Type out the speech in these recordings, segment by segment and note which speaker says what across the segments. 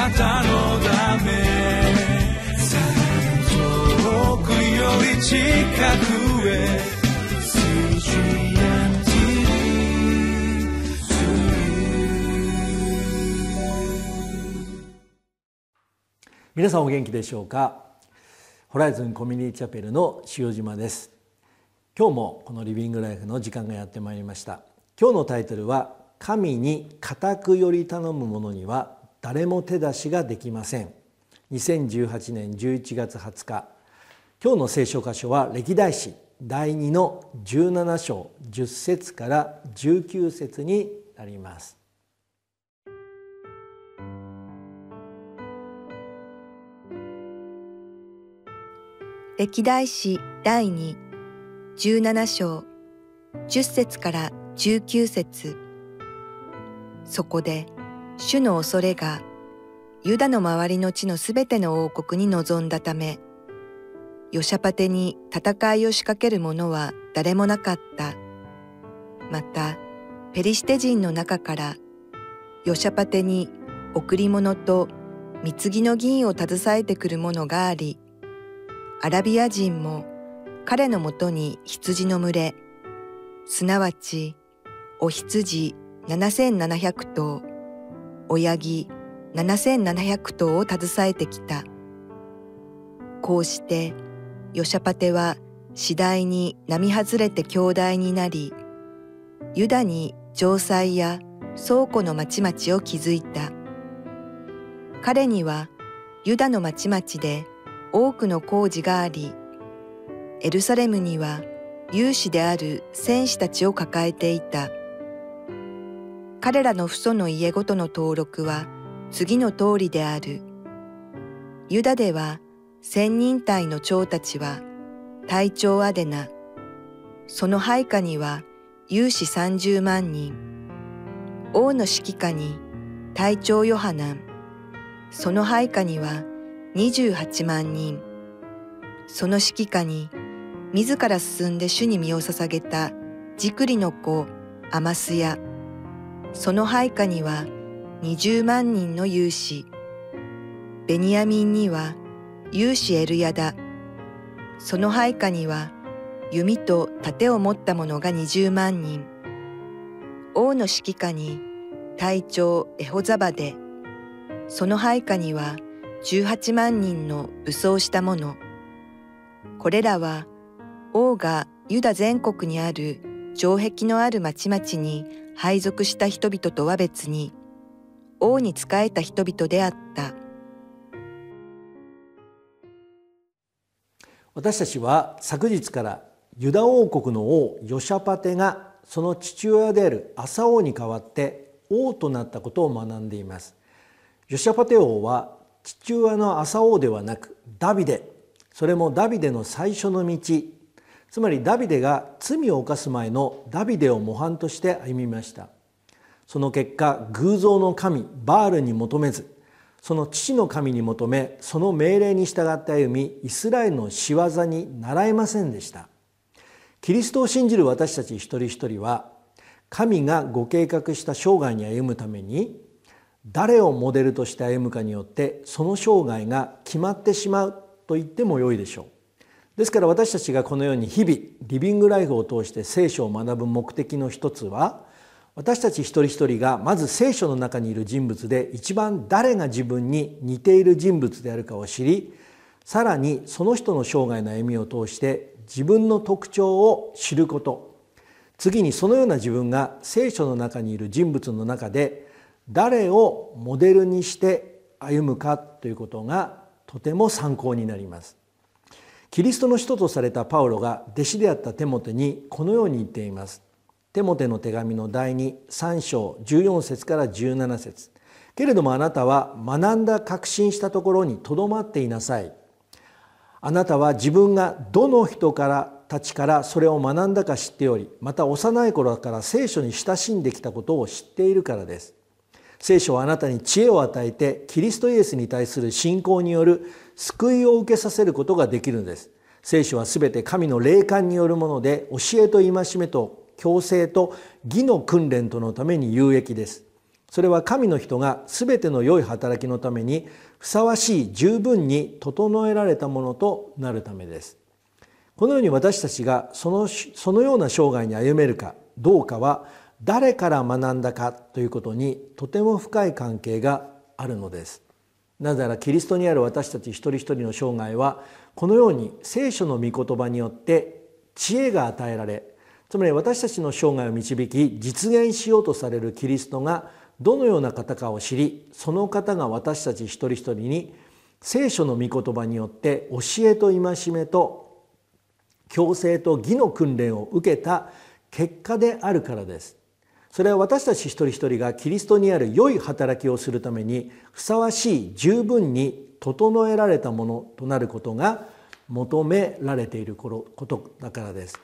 Speaker 1: なたのため遠くより近くへ
Speaker 2: 皆さんお元気でしょうか？ホライズンコミュニティチャペルの塩島です。今日もこのリビングライフの時間がやってまいりました。今日のタイトルは神に固くより頼む者には誰も手出しができません。2018年11月20日。今日の聖書箇所は歴代史第2の17章10節から19節になります。
Speaker 3: 歴代史第2、17章、10節から19節。そこで、主の恐れが、ユダの周りの地のすべての王国に臨んだため、ヨシャパテに戦いを仕掛ける者は誰もなかった。また、ペリシテ人の中から、ヨシャパテに贈り物と貢ぎの銀を携えてくる者があり、アラビア人も彼のもとに羊の群れ、すなわちお羊7700頭、親木7700頭を携えてきた。こうしてヨシャパテは次第に並外れて強大になり、ユダに城塞や倉庫の町々を築いた。彼にはユダの町々で多くの工事があり、エルサレムには有志である戦士たちを抱えていた。彼らの父祖の家ごとの登録は次の通りである。ユダでは千人隊の長たちは隊長アデナ、その配下には有志三十万人、王の指揮下に隊長ヨハナン、その配下には28万人。その指揮下に、自ら進んで主に身を捧げたジクリの子アマスヤ。その配下には20万人の勇士。ベニヤミンには勇士エルヤダ。その配下には弓と盾を持った者が20万人。王の指揮下に隊長エホザバデ。その配下には18万人の武装した者。これらは王がユダ全国にある城壁のある町々に配属した人々とは別に王に仕えた人々であった。
Speaker 2: 私たちは昨日からユダ王国の王ヨシャパテがその父親であるアサ王に代わって王となったことを学んでいます。ヨシャパテ王は父親のアサ王ではなくダビデそれもダビデの最初の道つまりダビデが罪を犯す前のダビデを模範として歩みました。その結果偶像の神バールに求めずその父の神に求めその命令に従って歩みイスラエルの仕業に習えませんでした。キリストを信じる私たち一人一人は神がご計画した生涯に歩むために誰をモデルとして歩むかによってその生涯が決まってしまうと言ってもよいでしょう。ですから私たちがこのように日々リビングライフを通して聖書を学ぶ目的の一つは私たち一人一人がまず聖書の中にいる人物で一番誰が自分に似ている人物であるかを知りさらにその人の生涯の歩みを通して自分の特徴を知ること。次にそのような自分が聖書の中にいる人物の中で誰をモデルにして歩むかということがとても参考になります。キリストの人とされたパウロが弟子であったテモテにこのように言っています。テモテの手紙の第23章14節から17節。けれどもあなたは学んだ確信したところにとどまっていなさい。あなたは自分がどの人からたちからそれを学んだか知っておりまた幼い頃から聖書に親しんできたことを知っているからです。聖書はあなたに知恵を与えてキリストイエスに対する信仰による救いを受けさせることができるのです。聖書はすべて神の霊感によるもので教えと戒めと強制と義の訓練とのために有益です。それは神の人が全ての良い働きのためにふさわしい十分に整えられたものとなるためです。このように私たちがそのそのような生涯に歩めるかどうかは誰から学んだかということにとても深い関係があるのです。なぜならキリストにある私たち一人一人の生涯はこのように聖書の御言葉によって知恵が与えられつまり私たちの生涯を導き実現しようとされるキリストがどのような方かを知りその方が私たち一人一人に聖書の御言葉によって教えと戒めと強制と義の訓練を受けた結果であるからです。それは私たち一人一人がキリストにある良い働きをするためにふさわしい十分に整えられたものとなることが求められていることだからです。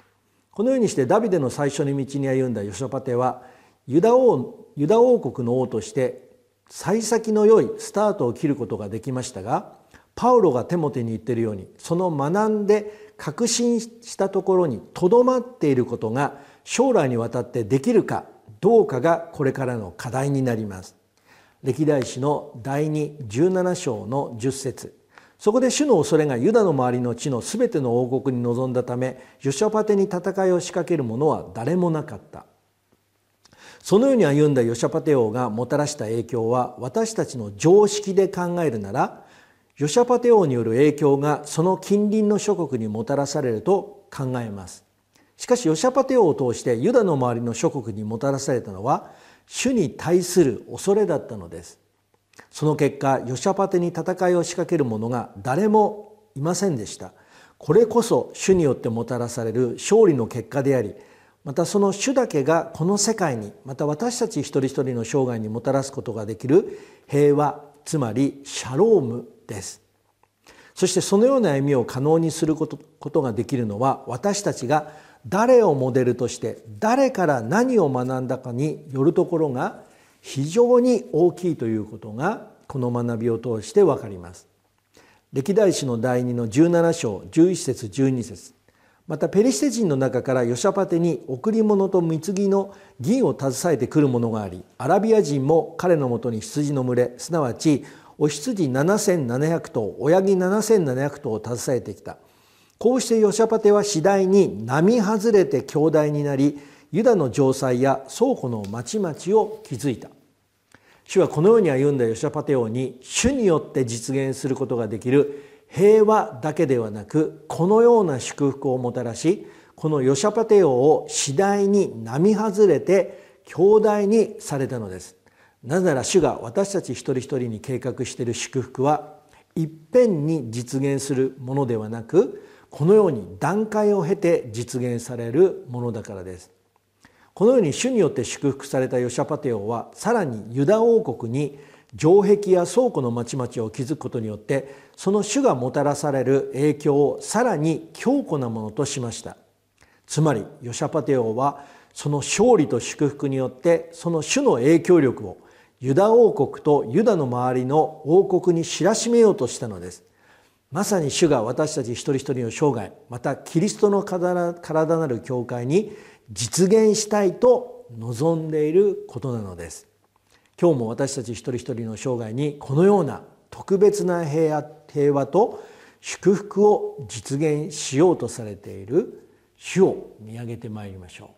Speaker 2: このようにしてダビデの最初に道に歩んだヨショパテはユダ王ユダ王国の王として幸先の良いスタートを切ることができましたがパウロがテモテに言っているようにその学んで確信したところにとどまっていることが将来にわたってできるかどうかがこれからの課題になります。歴代史の第217章の10節。そこで主の恐れがユダの周りの地のすべての王国に臨んだためヨシャパテに戦いを仕掛ける者は誰もなかった。そのように歩んだヨシャパテ王がもたらした影響は私たちの常識で考えるならヨシャパテ王による影響がその近隣の諸国にもたらされると考えます。しかしヨシャパテ王を通してユダの周りの諸国にもたらされたのは主に対する恐れだったのです。その結果ヨシャパテに戦いを仕掛ける者が誰もいませんでした。これこそ主によってもたらされる勝利の結果でありまたその主だけがこの世界にまた私たち一人一人の生涯にもたらすことができる平和つまりシャロームです。そしてそのような歩みを可能にすることができるのは私たちが誰をモデルとして誰から何を学んだかによるところが非常に大きいということがこの学びを通して分かります。歴代史の第2の17章11節12節またペリシテ人の中からヨシャパテに贈り物と貢ぎの銀を携えてくるものがありアラビア人も彼のもとに羊の群れすなわちお羊7700頭親木7700頭を携えてきたこうしてヨシャパテは次第に並外れて強大になりユダの城塞や倉庫の町々を築いた。主はこのように歩んだヨシャパテ王に主によって実現することができる。平和だけではなくこのような祝福をもたらしこのヨシャパテ王を次第に並外れて強大にされたのです。なぜなら主が私たち一人一人に計画している祝福はいっぺんに実現するものではなくこのように段階を経て実現されるものだからです。このように主によって祝福されたヨシャパテ王はさらにユダ王国に城壁や倉庫の町々を築くことによってその主がもたらされる影響をさらに強固なものとしました。つまりヨシャパテ王はその勝利と祝福によってその主の影響力をユダ王国とユダの周りの王国に知らしめようとしたのです。まさに主が私たち一人一人の生涯またキリストの体なる教会に実現したいと望んでいることなのです。今日も私たち一人一人の生涯にこのような特別な平和平和と祝福を実現しようとされている主を見上げてまいりましょう。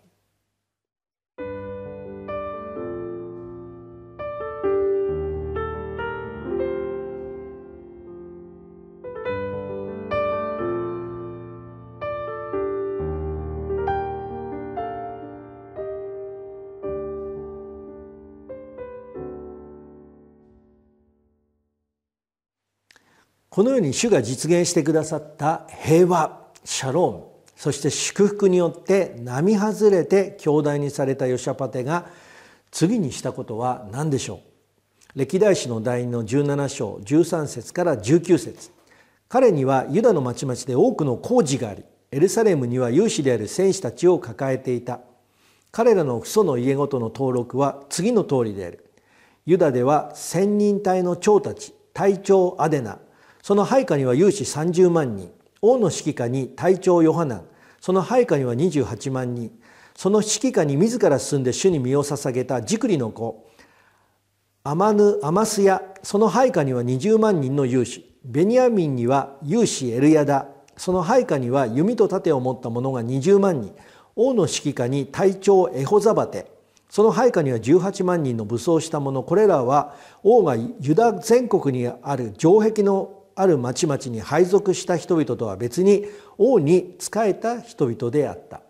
Speaker 2: このように主が実現してくださった平和シャロームそして祝福によって並外れて強大にされたヨシャパテが次にしたことは何でしょう？歴代史の第2の17章13節から19節。彼にはユダの町々で多くの工事がありエルサレムには有志である戦士たちを抱えていた。彼らの父祖の家ごとの登録は次の通りである。ユダでは千人隊の長たち隊長アデナその配下には有志30万人王の指揮下に隊長ヨハナンその配下には28万人その指揮下に自ら進んで主に身を捧げたジクリの子アマヌアマスヤその配下には20万人の勇士ベニヤミンには勇士エルヤダその配下には弓と盾を持った者が20万人王の指揮下に隊長エホザバテその配下には18万人の武装した者これらは王がユダ全国にある城壁のある町々に配属した人々とは別に王に仕えた人々であった。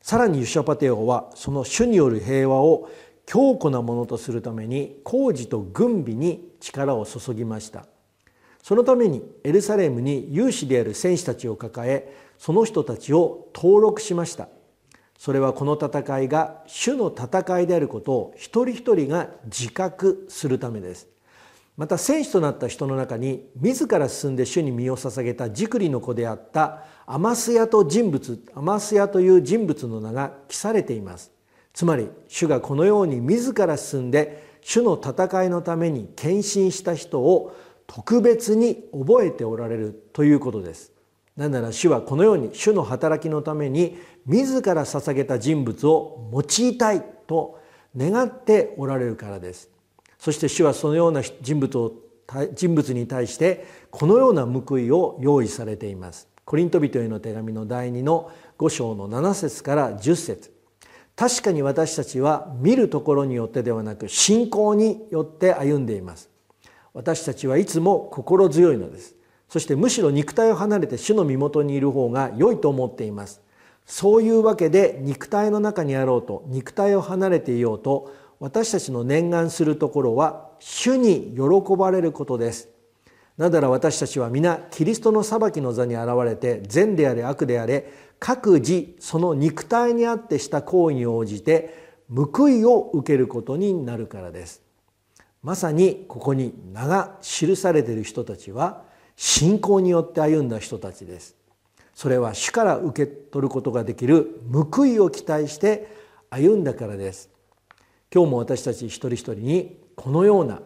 Speaker 2: さらにユシャパテ王はその主による平和を強固なものとするために工事と軍備に力を注ぎました。そのためにエルサレムに有志である戦士たちを抱えその人たちを登録しました。それはこの戦いが主の戦いであることを一人一人が自覚するためです。また戦士となった人の中に自ら進んで主に身を捧げたジクリの子であったアマスヤと人物アマスヤという人物の名が記されています。つまり主がこのように自ら進んで主の戦いのために献身した人を特別に覚えておられるということです。なぜなら主はこのように主の働きのために自ら捧げた人物を用いたいと願っておられるからです。そして主はそのような人物を人物に対してこのような報いを用意されています。コリント人への手紙の第2の5章の7節から10節。確かに私たちは見るところによってではなく信仰によって歩んでいます。私たちはいつも心強いのです。そしてむしろ肉体を離れて主の身元にいる方が良いと思っています。そういうわけで肉体の中にあろうと肉体を離れていようと私たちの念願するところは主に喜ばれることです。なぜなら私たちは皆キリストの裁きの座に現れて善であれ悪であれ各自その肉体にあってした行為に応じて報いを受けることになるからです。まさにここに名が記されている人たちは信仰によって歩んだ人たちです。それは主から受け取ることができる報いを期待して歩んだからです。今日も私たち一人一人にこのような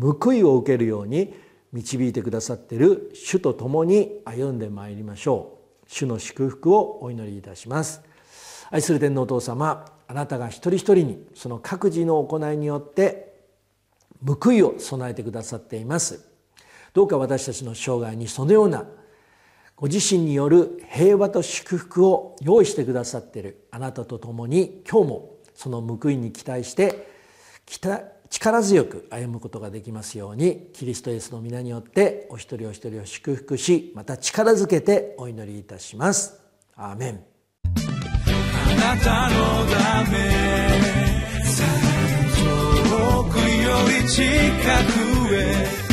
Speaker 2: 報いを受けるように導いてくださっている主と共に歩んでまいりましょう。主の祝福をお祈りいたします。愛する天皇お父様あなたが一人一人にその各自の行いによって報いを備えてくださっています。どうか私たちの生涯にそのようなご自身による平和と祝福を用意してくださっているあなたと共に今日もその報いに期待して力強く歩むことができますようにキリストイエスの皆によってお一人お一人を祝福しまた力づけてお祈りいたします。アーメン
Speaker 1: あなたのため遠くより近くへ